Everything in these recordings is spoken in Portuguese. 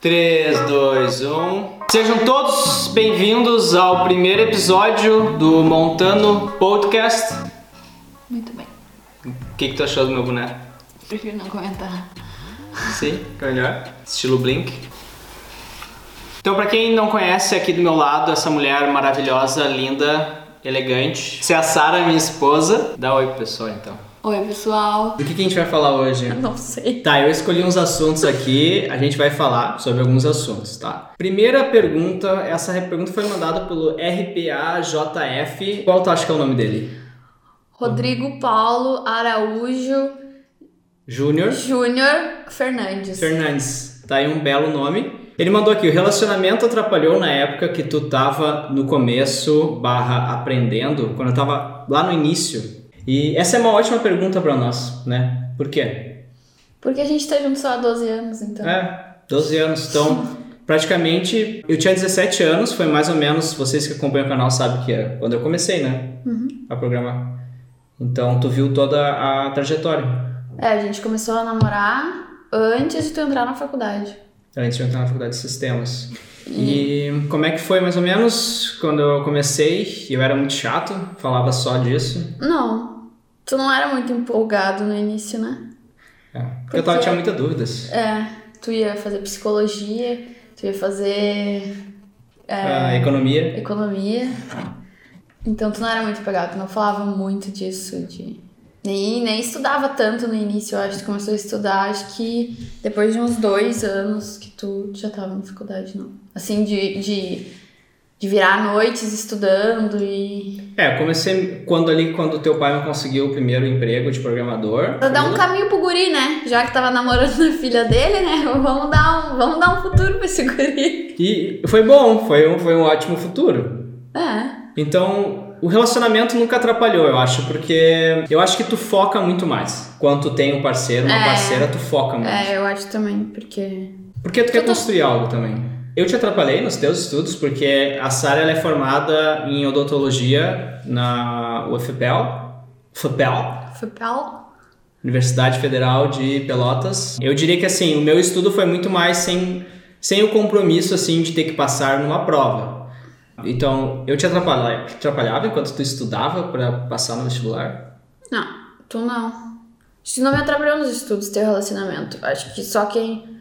3, 2, 1. Sejam todos bem-vindos ao primeiro episódio do Montano Podcast. Muito bem. O que, que tu achou do meu boneco? Prefiro não comentar. Sim, melhor. Estilo Blink. Então, pra quem não conhece, aqui do meu lado, essa mulher maravilhosa, linda, elegante. Se é a Sara, minha esposa. Dá oi pro pessoal, então. Oi, pessoal. Do que, que a gente vai falar hoje? Não sei. Tá, eu escolhi uns assuntos aqui, a gente vai falar sobre alguns assuntos, tá? Primeira pergunta, essa pergunta foi mandada pelo RPAJF. Qual tu acha que é o nome dele? Rodrigo Paulo Araújo Júnior Júnior Fernandes. Fernandes. Tá aí um belo nome. Ele mandou aqui, o relacionamento atrapalhou na época que tu tava no começo, barra aprendendo, quando eu tava lá no início. E essa é uma ótima pergunta pra nós, né? Por quê? Porque a gente tá junto só há 12 anos, então. É, 12 anos. Então, praticamente, eu tinha 17 anos, foi mais ou menos, vocês que acompanham o canal sabem que é quando eu comecei, né? A programar. Então, tu viu toda a trajetória. É, a gente começou a namorar antes de tu entrar na faculdade. Antes de eu entrar na faculdade de sistemas. E como é que foi mais ou menos quando eu comecei? Eu era muito chato, falava só disso. Não, tu não era muito empolgado no início, né? É, porque eu tava, Porque- tinha muitas dúvidas. É, tu ia fazer psicologia, tu ia fazer A economia. economia. Então tu não era muito pegado, tu não falava muito disso de. Nem, nem estudava tanto no início, eu acho. Tu começou a estudar, acho que depois de uns dois anos que tu já tava na faculdade, não. Assim, de, de, de virar noites estudando e. É, eu comecei quando ali, quando teu pai me conseguiu o primeiro emprego de programador. Pra dar um caminho pro guri, né? Já que tava namorando a filha dele, né? Vamos dar um, vamos dar um futuro pra esse guri. E foi bom, foi um, foi um ótimo futuro. É. Então, o relacionamento nunca atrapalhou, eu acho, porque eu acho que tu foca muito mais. Quando tu tem um parceiro, uma É. parceira, tu foca muito. É, eu acho também, porque. Porque tu quer tá- construir algo também. Eu te atrapalhei nos teus estudos, porque a Sara ela é formada em odontologia na UFPEL, FPEL, FPL. Universidade Federal de Pelotas. Eu diria que assim, o meu estudo foi muito mais sem, sem o compromisso assim de ter que passar numa prova. Então, eu te atrapalhava, te atrapalhava enquanto tu estudava para passar no vestibular? Não, tu não. Isso não me atrapalhou nos estudos, teu relacionamento. Acho que só quem.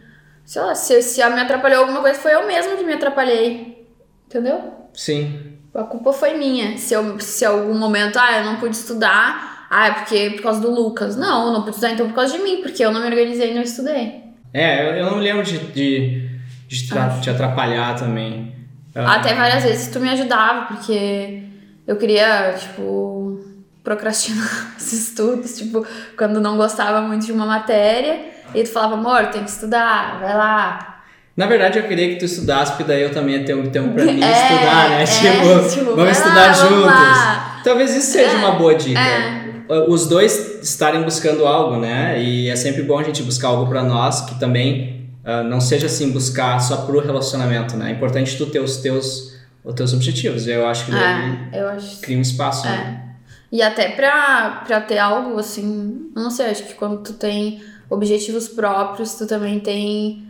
Sei lá, se, se me atrapalhou alguma coisa, foi eu mesma que me atrapalhei. Entendeu? Sim. A culpa foi minha. Se eu, se algum momento, ah, eu não pude estudar, ah, é porque por causa do Lucas. Não, eu não pude estudar então por causa de mim, porque eu não me organizei e não estudei. É, eu, eu não me lembro de, de, de te atrapalhar também. Ah, Até várias vezes tu me ajudava, porque eu queria, tipo, procrastinar os estudos, tipo, quando não gostava muito de uma matéria, e tu falava, amor, tem que estudar, vai lá. Na verdade, eu queria que tu estudasse, porque daí eu também ia ter um tempo pra mim É, estudar, né? é, tipo, tipo, vamos lá, estudar vamos juntos. lá. Talvez isso seja É, uma boa dica. é. Os dois estarem buscando algo, né? E é sempre bom a gente buscar algo pra nós que também ah, não seja assim buscar só pro relacionamento, né? É importante tu ter os teus, os teus objetivos. Eu acho que É, eu acho. cria um espaço, né? E até pra, pra ter algo assim, não sei, acho que quando tu tem objetivos próprios, tu também tem.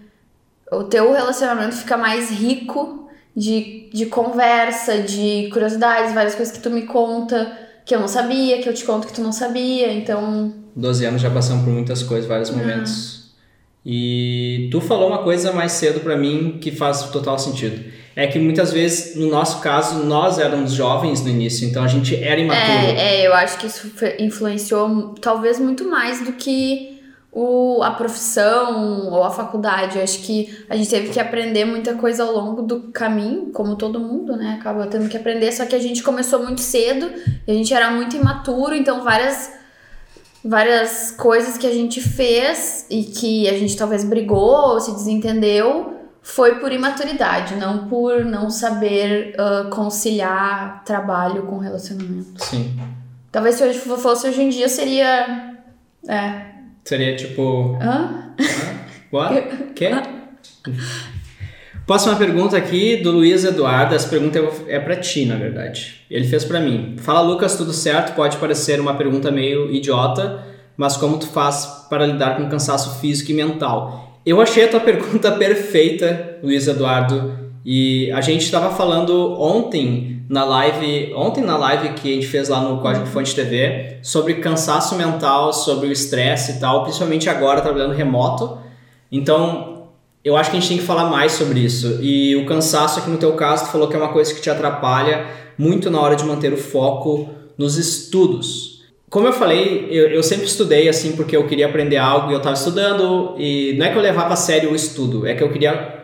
O teu relacionamento fica mais rico de, de conversa, de curiosidades, várias coisas que tu me conta que eu não sabia, que eu te conto que tu não sabia, então. 12 anos já passamos por muitas coisas, vários momentos. E tu falou uma coisa mais cedo pra mim que faz total sentido. É que muitas vezes, no nosso caso, nós éramos jovens no início, então a gente era imaturo. É, é, eu acho que isso influenciou talvez muito mais do que o, a profissão ou a faculdade. Eu acho que a gente teve que aprender muita coisa ao longo do caminho, como todo mundo, né? Acaba tendo que aprender, só que a gente começou muito cedo e a gente era muito imaturo, então várias várias coisas que a gente fez e que a gente talvez brigou ou se desentendeu foi por imaturidade, não por não saber ah, conciliar trabalho com relacionamento. Sim. Talvez se hoje fosse hoje em dia seria. É. Seria tipo. Hã? What? Quê? Próxima pergunta aqui do Luiz Eduardo. Essa pergunta é pra ti, na verdade. Ele fez pra mim. Fala, Lucas, tudo certo? Pode parecer uma pergunta meio idiota, mas como tu faz para lidar com cansaço físico e mental? Eu achei a tua pergunta perfeita, Luiz Eduardo. E a gente estava falando ontem na live, ontem na live que a gente fez lá no Código Fonte TV, sobre cansaço mental, sobre o estresse e tal, principalmente agora trabalhando remoto. Então, eu acho que a gente tem que falar mais sobre isso. E o cansaço aqui no teu caso, tu falou que é uma coisa que te atrapalha muito na hora de manter o foco nos estudos. Como eu falei, eu, eu sempre estudei assim porque eu queria aprender algo e eu estava estudando e não é que eu levava a sério o estudo, é que eu queria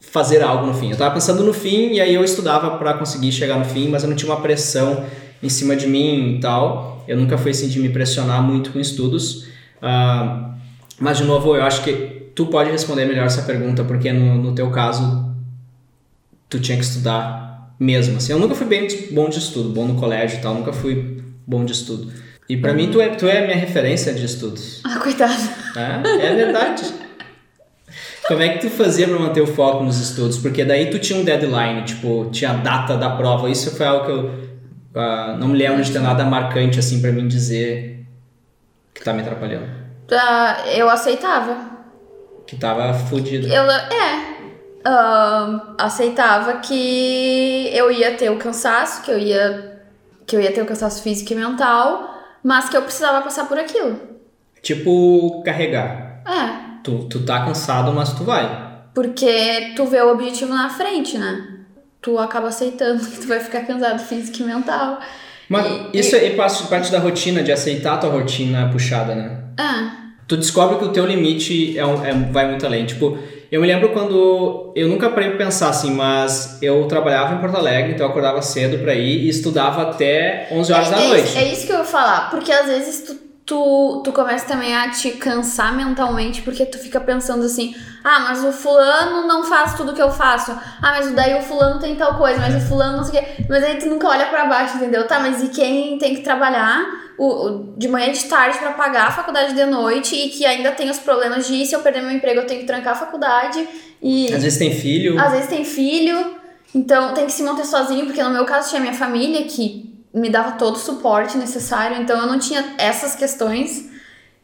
fazer algo no fim. Eu estava pensando no fim e aí eu estudava para conseguir chegar no fim, mas eu não tinha uma pressão em cima de mim e tal. Eu nunca fui assim de me pressionar muito com estudos. Uh, mas de novo, eu acho que tu pode responder melhor essa pergunta porque no, no teu caso tu tinha que estudar mesmo. Assim, eu nunca fui bem bom de estudo, bom no colégio e tal, nunca fui bom de estudo. E para mim tu é, tu é minha referência de estudos. Ah, coitado. É, é verdade. Como é que tu fazia para manter o foco nos estudos? Porque daí tu tinha um deadline, tipo, tinha a data da prova. Isso foi algo que eu uh, não me lembro de ter nada marcante assim para mim dizer que tá me atrapalhando. Uh, eu aceitava. Que tava fodido. Eu, é. Uh, aceitava que eu ia ter o cansaço, que eu ia que eu ia ter o cansaço físico e mental, mas que eu precisava passar por aquilo. Tipo carregar. É tu, tu tá cansado, mas tu vai. Porque tu vê o objetivo na frente, né? Tu acaba aceitando que tu vai ficar cansado físico e mental. Mas e, isso e... é parte, parte da rotina, de aceitar a tua rotina puxada, né? É. Tu descobre que o teu limite é, é vai muito além. Tipo, eu me lembro quando. Eu nunca parei pra pensar assim, mas eu trabalhava em Porto Alegre, então eu acordava cedo pra ir e estudava até 11 horas é, da é noite. Isso, é isso que eu vou falar, porque às vezes tu tu, tu começa também a te cansar mentalmente, porque tu fica pensando assim, ah, mas o fulano não faz tudo que eu faço. Ah, mas daí o fulano tem tal coisa, mas o fulano não sei o quê. Mas aí tu nunca olha para baixo, entendeu? Tá, mas e quem tem que trabalhar o, o de manhã e de tarde para pagar a faculdade de noite e que ainda tem os problemas de se eu perder meu emprego eu tenho que trancar a faculdade e... Às vezes tem filho. Às vezes tem filho. Então tem que se manter sozinho, porque no meu caso tinha minha família que me dava todo o suporte necessário, então eu não tinha essas questões.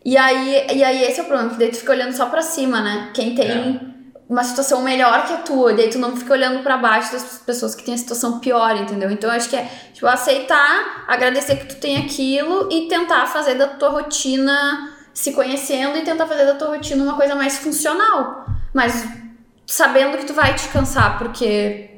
E aí, e aí esse é o problema, que daí tu fica olhando só pra cima, né? Quem tem é. uma situação melhor que a tua, daí tu não fica olhando para baixo das pessoas que têm a situação pior, entendeu? Então eu acho que é, tipo, aceitar, agradecer que tu tem aquilo e tentar fazer da tua rotina, se conhecendo e tentar fazer da tua rotina uma coisa mais funcional. Mas sabendo que tu vai te cansar, porque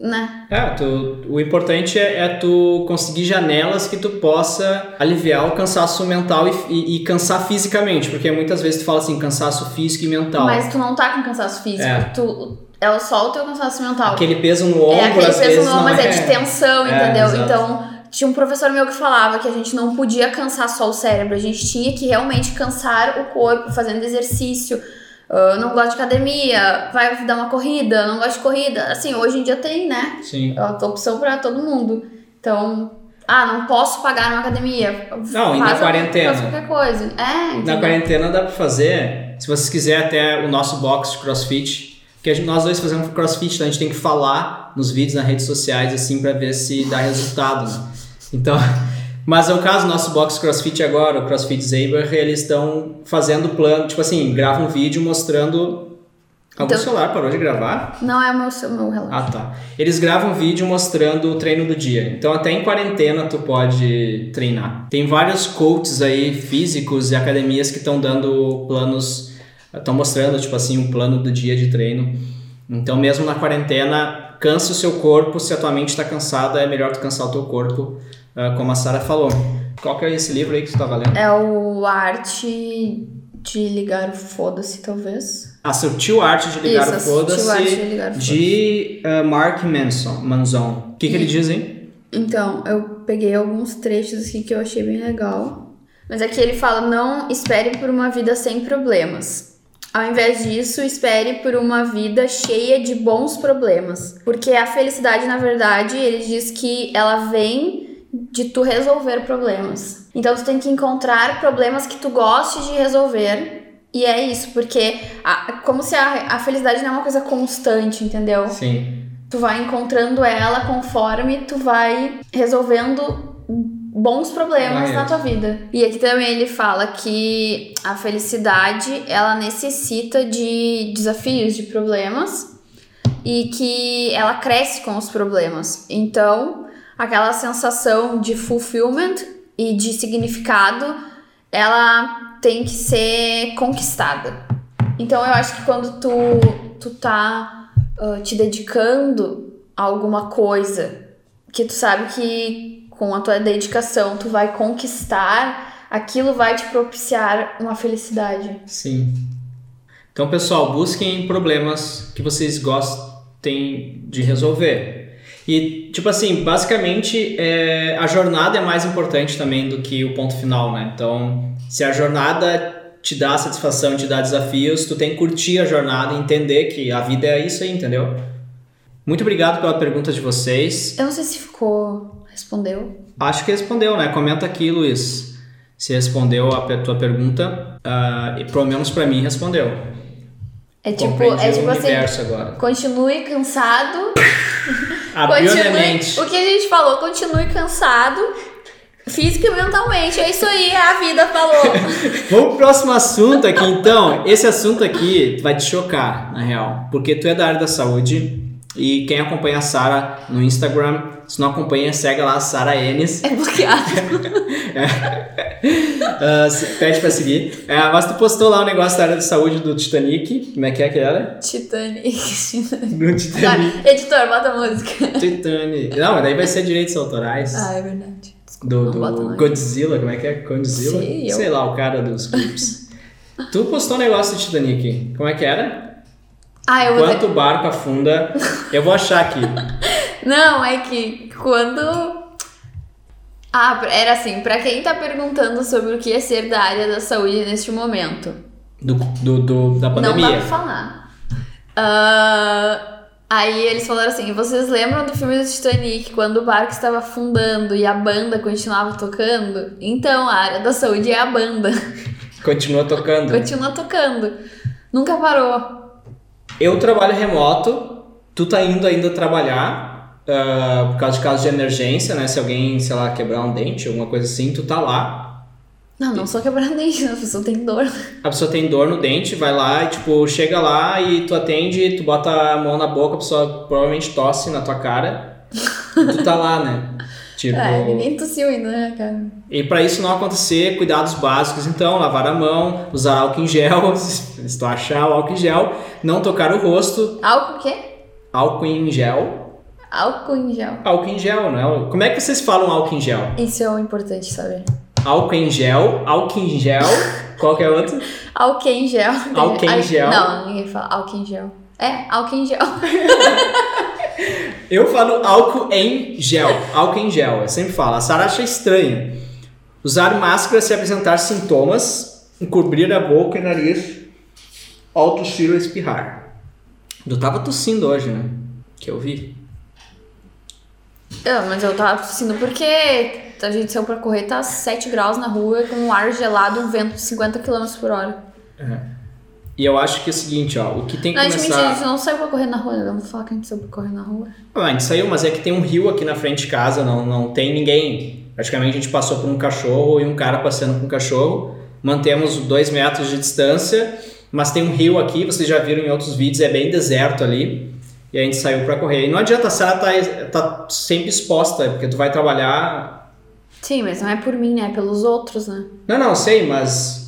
né? É, tu, o importante é, é, tu conseguir janelas que tu possa aliviar o cansaço mental e, e, e, cansar fisicamente, porque muitas vezes tu fala assim, cansaço físico e mental. Mas tu não tá com cansaço físico, é. tu é só o teu cansaço mental. Aquele peso no ombro, é, aquele às peso no ombro, mas é, de é. tensão, é, entendeu? Então, tinha um professor meu que falava que a gente não podia cansar só o cérebro, a gente tinha que realmente cansar o corpo fazendo exercício Uh, não gosta de academia, vai dar uma corrida, não gosta de corrida. Assim, hoje em dia tem, né? Sim. É uma opção para todo mundo. Então, ah, não posso pagar uma academia. Não, e na quarentena. Qualquer coisa. É, entendeu? Na quarentena dá pra fazer, se vocês quiserem até o nosso box de crossfit, que gente, nós dois fazemos crossfit, então a gente tem que falar nos vídeos, nas redes sociais, assim, pra ver se dá resultado. Né? Então. Mas é o caso, nosso box CrossFit agora, o CrossFit Zaber, eles estão fazendo plano, tipo assim, gravam um vídeo mostrando. Algum então, celular parou de gravar? Não, é o meu, meu relógio. Ah, tá. Eles gravam um vídeo mostrando o treino do dia. Então, até em quarentena, tu pode treinar. Tem vários coaches aí, físicos e academias que estão dando planos, estão mostrando, tipo assim, um plano do dia de treino. Então, mesmo na quarentena, cansa o seu corpo. Se a tua mente está cansada, é melhor tu cansar o teu corpo como a Sara falou. Qual que é esse livro aí que tu estava lendo? É o Arte de Ligar o Foda-se, talvez. A Sutil Arte de Ligar Isso, o Foda-se de, de uh, Mark Manson. Manson. O que, que ele diz aí? Então, eu peguei alguns trechos aqui que eu achei bem legal. Mas aqui ele fala: não espere por uma vida sem problemas. Ao invés disso, espere por uma vida cheia de bons problemas. Porque a felicidade, na verdade, ele diz que ela vem de tu resolver problemas. Então tu tem que encontrar problemas que tu goste de resolver. E é isso, porque a, como se a, a felicidade não é uma coisa constante, entendeu? Sim. Tu vai encontrando ela conforme tu vai resolvendo bons problemas na Barreiras. tua vida. E aqui também ele fala que a felicidade, ela necessita de desafios, de problemas e que ela cresce com os problemas. Então, aquela sensação de fulfillment e de significado, ela tem que ser conquistada. Então, eu acho que quando tu, tu tá ah, te dedicando a alguma coisa, que tu sabe que com a tua dedicação tu vai conquistar, aquilo vai te propiciar uma felicidade. Sim. Então, pessoal, busquem problemas que vocês gostem de resolver. E, tipo assim, basicamente, é, a jornada é mais importante também do que o ponto final, né? Então, se a jornada te dá satisfação, te dá desafios, tu tem que curtir a jornada e entender que a vida é isso aí, entendeu? Muito obrigado pela pergunta de vocês. Eu não sei se ficou. Respondeu? Acho que respondeu, né? Comenta aqui, Luiz. Se respondeu a tua pergunta, ah, e pelo menos pra mim respondeu. É tipo, Compreendi é tipo assim. agora. Continue cansado. Continue. O que a gente falou, continue cansado. Física e mentalmente. É isso aí, a vida falou. Vamos pro próximo assunto aqui, então. Esse assunto aqui vai te chocar, na real. Porque tu é da área da saúde e quem acompanha a Sara no Instagram, se não acompanha, segue lá a Sara Enes. É bloqueado. Ah, se- pede pra seguir. É, mas tu postou lá o negócio da área da saúde do Titanic. Como é que é que era? Titanic. No Titanic. Tá, editor, bota a música. Titanic. Não, mas daí vai ser direitos autorais. Ah, é verdade. do, do. Godzilla, como é que é? Godzilla? Sei, eu- Sei lá, o cara dos clipes. tu postou um negócio do Titanic. Como é que era? Ah, eu vou. Enquanto o barco afunda, eu vou achar aqui. Não, é que quando. Ah, era assim, pra quem tá perguntando sobre o que é ser da área da saúde neste momento. Do, do, do- da Não dá pandemia. pra falar. Ah, aí eles falaram assim: vocês lembram do filme do Titanic, quando o barco estava afundando e a banda continuava tocando? Então, a área da saúde é a banda. Continua tocando. Continua tocando. Nunca parou. Eu trabalho remoto, tu tá indo ainda trabalhar ah, por causa de casos de emergência, né? Se alguém, sei lá, quebrar um dente, alguma coisa assim, tu tá lá. Não, não sou quebrando dente, a pessoa tem dor. A pessoa tem dor no dente, vai lá e, tipo, chega lá e tu atende, tu bota a mão na boca, a pessoa provavelmente tosse na tua cara. tu tá lá, né? Tipo. É, ninguém tossiu ainda, né, cara? E para isso não acontecer, cuidados básicos, então, lavar a mão, usar álcool em gel, se tu achar o álcool em gel, não tocar o rosto, Álcool o quê? álcool em gel. Álcool em gel. Álcool em gel, né? Como é que vocês falam álcool em gel? Isso é o importante saber. Álcool em gel, álcool em gel, qual que é outro? Álcool em gel. Álcool em gel. Não, ninguém fala álcool em gel. É, álcool em gel. Eu falo álcool em gel, álcool em gel, eu sempre falo. A Sara acha estranho. Usar máscara se apresentar sintomas, encobrir a boca e nariz, ao tossir ou espirrar. Eu tava tossindo hoje, né? Que eu vi. Não, mas eu tava tossindo porque a gente saiu pra correr, tá 7 graus na rua, com um ar gelado, um vento de 50 km por hora. E eu acho que é o seguinte, ó, o que tem que Não, gente mentira, a gente começar... não saiu pra correr na rua, não vou falar que a gente saiu pra correr na rua. A gente saiu, mas é que tem um rio aqui na frente de casa, não, não tem ninguém. Praticamente a gente passou por um cachorro e um cara passeando com um cachorro. Mantemos dois metros de distância, mas tem um rio aqui, vocês já viram em outros vídeos, é bem deserto ali. E a gente saiu pra correr. E não adianta, a Sarah tá, tá sempre exposta, porque tu vai trabalhar. Sim, mas não é por mim, né? É pelos outros, né? Não, não, sei, mas.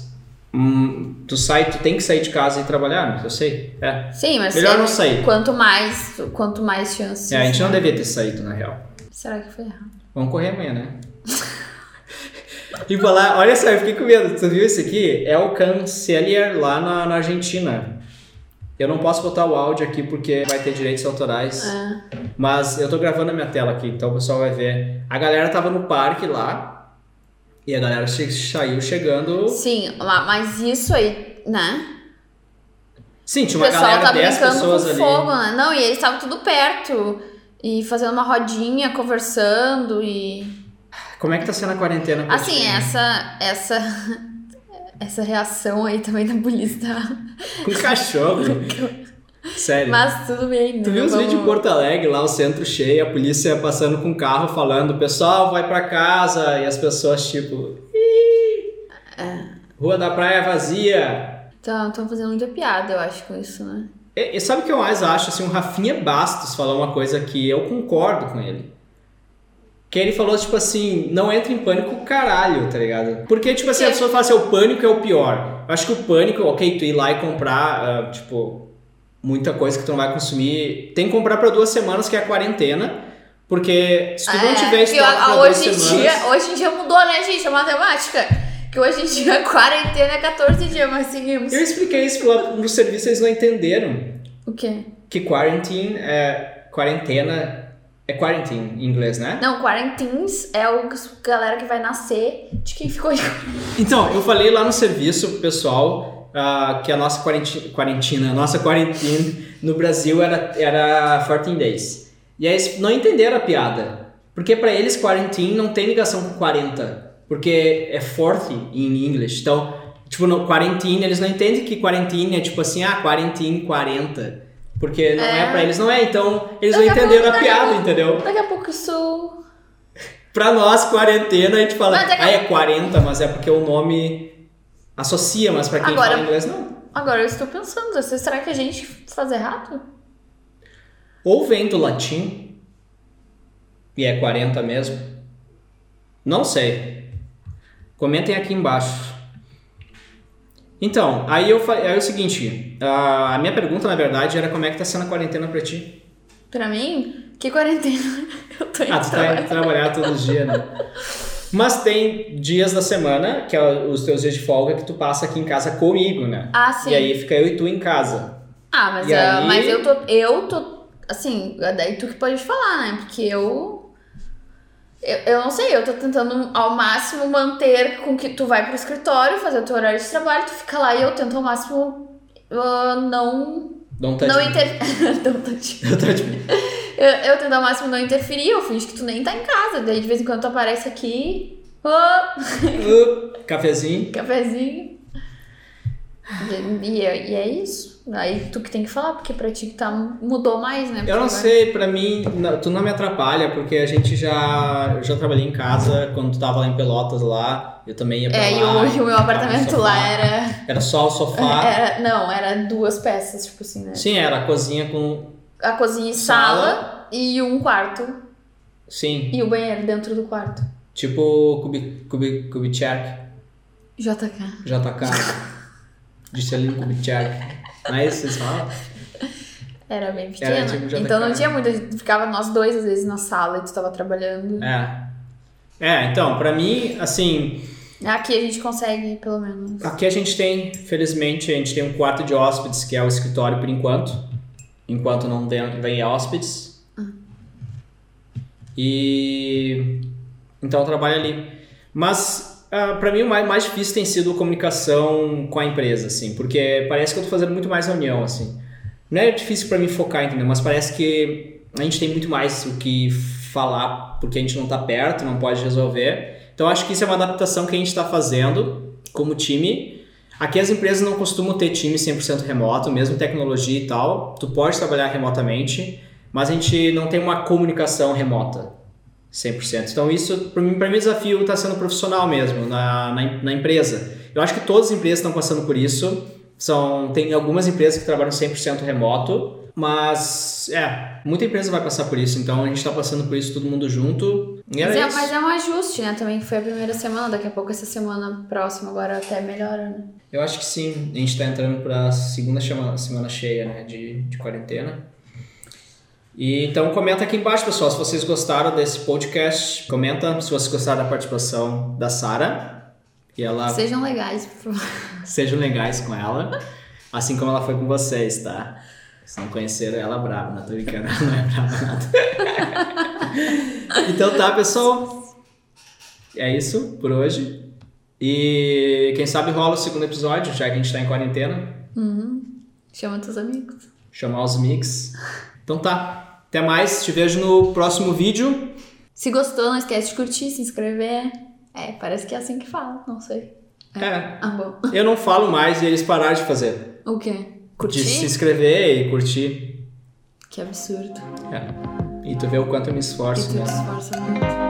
Hum, tu sai, tu tem que sair de casa e trabalhar, mas eu sei. É. Sim, mas Melhor não sair. Quanto mais, quanto mais chances. É, a gente não né? devia ter saído, na real. Será que foi errado? Vamos correr amanhã, né? e falar, olha só, eu fiquei com medo. Tu viu isso aqui? É o Cancelier lá na, na Argentina. Eu não posso botar o áudio aqui porque vai ter direitos autorais. É. Mas eu tô gravando a minha tela aqui, então o pessoal vai ver. A galera tava no parque lá. E a galera che- saiu chegando. Sim, ma- mas isso aí, né? Sim, tinha O uma pessoal galera, tá 10 brincando pessoas com ali. fogo, né? Não, e eles estavam tudo perto. E fazendo uma rodinha, conversando e. Como é que tá sendo a quarentena? Assim, ti? essa. Essa. Essa reação aí também da polícia tá. Com cachorro. Sério. Mas tudo bem. Tu viu os vídeos de Porto Alegre, lá o centro cheio, a polícia passando com o carro falando, pessoal, vai pra casa, e as pessoas tipo, "Ih, rua da praia vazia. Estão fazendo muita piada, eu acho, com isso, né? E, e sabe o que eu mais acho? Assim, o Rafinha Bastos falou uma coisa que eu concordo com ele. Que ele falou, tipo assim, não entra em pânico caralho, tá ligado? Porque, tipo assim, a pessoa fala assim, o pânico é o pior. Eu acho que o pânico, ok, tu ir lá e comprar, ah, tipo, muita coisa que tu não vai consumir. Tem que comprar pra duas semanas, que é a quarentena. Porque se tu não É, tiver que estoque pra duas hoje, em semanas... dia, hoje em dia mudou, né, gente? A matemática. Que hoje em dia a quarentena é 14 dias, mas seguimos. Eu expliquei isso lá no serviço, eles não entenderam. O quê? Que quarantine é... Quarentena... É quarantine em inglês, né? Não, quarantines é o que a galera que vai nascer de quem ficou Então, eu falei lá no serviço pro pessoal ah, que a nossa quarenti- quarentina, a nossa quarentena no Brasil era, era 14 days. E aí eles não entenderam a piada. Porque pra eles quarantine não tem ligação com 40. Porque é 40 em inglês. Então, tipo, no eles não entendem que quarantine é tipo assim, ah, quarantine 40. Porque não é, É. pra eles, não é. Então, eles Daqui não pouco- entenderam a daqui a piada, pouco- entendeu? Daqui a pouco isso. Pra nós, quarentena, a gente fala, Mas daqui ah, é 40, mas é porque o nome associa, mas pra quem Agora- fala inglês, não. Agora eu estou pensando, será que a gente faz errado? Ou vem do latim, e é 40 mesmo. Não sei. Comentem aqui embaixo. Então, aí eu falei, é o seguinte, a minha pergunta, na verdade, era como é que tá sendo a quarentena pra ti? Pra mim, que quarentena eu tô indo Ah, tu tá indo trabalhar todos os dias, né? Mas tem dias da semana, que é os teus dias de folga, que tu passa aqui em casa comigo, né? Ah, sim. E aí fica eu e tu em casa. Ah, mas, ah, aí- mas eu tô. Eu tô. Assim, daí tu que pode falar, né? Porque eu. Eu, eu não sei, eu tô tentando ao máximo manter com que tu vai pro escritório, fazer o teu horário de trabalho, tu fica lá e eu tento ao máximo ah, não. Não tá não de... interferir. não tô te- Eu eu, tento ao máximo não interferir, eu finge que tu nem tá em casa. Daí de vez em quando tu aparece aqui. Oh, Uh, cafezinho. cafezinho. E, e é, e é isso. Aí tu que tem que falar, porque pra ti que tá, mudou mais, né? Eu não agora- sei, pra mim, não- tu não me atrapalha, porque a gente já. Já trabalhei em casa quando tu tava lá em Pelotas lá. Eu também ia pra É, e lá. o, e o meu apartamento lá era, Era só o sofá. era. Não, era duas peças, tipo assim, né? Sim, era a cozinha com. A cozinha e Sala. sala, e um quarto. Sim, E o banheiro dentro do quarto. tipo Kubi, Kubi, Kubitschek, JK. JK. Juscelino Kubitschek. Não é isso que vocês falam? Era bem pequeno. Era tipo JK. então não tinha muita. Ficava nós dois, às vezes, na sala e tu tava trabalhando. É. É, então, pra mim, assim. Aqui a gente consegue, pelo menos. Aqui a gente tem, felizmente, a gente tem um quarto de hóspedes, que é o escritório por enquanto. Enquanto não vem vem hóspedes. E. Então eu trabalho ali. Mas, ah, pra mim, o mais, mais difícil tem sido a comunicação com a empresa, assim. Porque parece que eu tô fazendo muito mais reunião, assim. Não é difícil pra mim focar, entendeu? Mas parece que a gente tem muito mais o que falar, porque a gente não tá perto, não pode resolver. Então acho que isso é uma adaptação que a gente está fazendo como time. Aqui as empresas não costumam ter time 100% remoto, mesmo tecnologia e tal. Tu pode trabalhar remotamente, mas a gente não tem uma comunicação remota 100%. Então isso, para mim, para mim o desafio está sendo profissional mesmo, na, na, na empresa. Eu acho que todas as empresas estão passando por isso. São, tem algumas empresas que trabalham 100% remoto, mas é, muita empresa vai passar por isso, então a gente está passando por isso todo mundo junto. E era Mas é, isso. mas é um ajuste, né? Também que foi a primeira semana, daqui a pouco essa semana próxima agora até melhora, né? Eu acho que sim. A gente tá entrando pra segunda semana, semana cheia, né? De, de quarentena. E, então comenta aqui embaixo, pessoal, se vocês gostaram desse podcast. Comenta se vocês gostaram da participação da Sara. E ela Sejam legais, por favor. sejam legais com ela. Assim como ela foi com vocês, tá? Se não conheceram ela, é brava, não tô brincando, ela não é brava nada. então tá, pessoal. É isso por hoje. E quem sabe rola o segundo episódio, já que a gente tá em quarentena. Chama teus amigos. Chamar os mix. Então tá. Até mais. Te vejo no próximo vídeo. Se gostou, não esquece de curtir, se inscrever. É, parece que é assim que fala, não sei. É. Ah, bom. Eu não falo mais e eles pararam de fazer. O quê? Curtir? De se inscrever e curtir. Que absurdo. É. E tu vê o quanto eu me E esforço, tu né? te esforça muito.